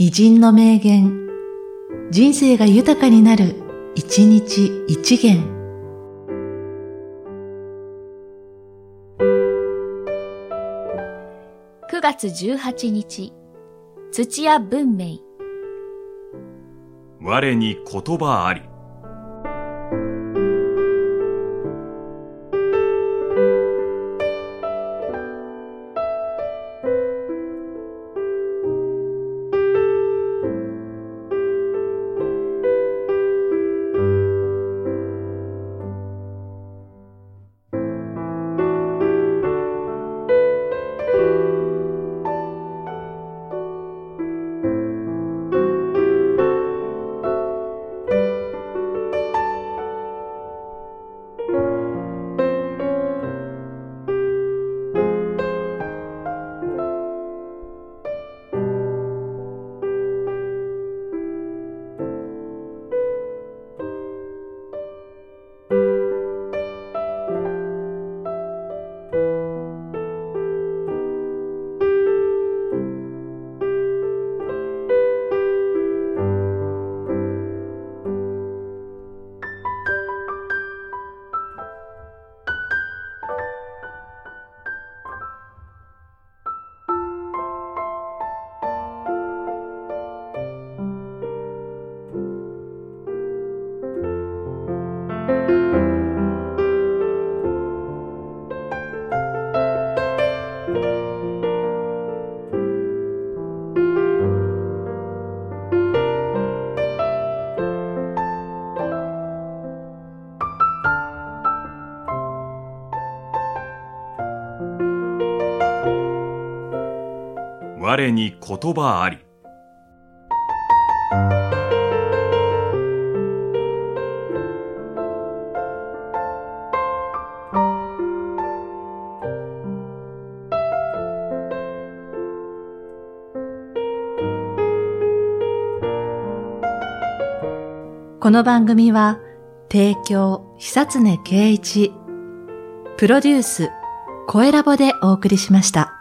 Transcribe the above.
偉人の名言、人生が豊かになる、一日一元。9月18日、土屋文明。我に言葉あり。我に言葉あり。この番組は、提供、久常圭一、プロデュース、声ラボでお送りしました。